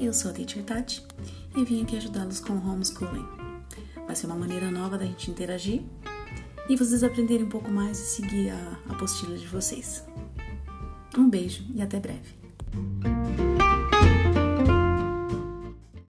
eu sou a Teacher Tati e vim aqui ajudá-los com o homeschooling. Vai ser uma maneira nova da gente interagir e vocês aprenderem um pouco mais e seguir a apostila de vocês. Um beijo e até breve.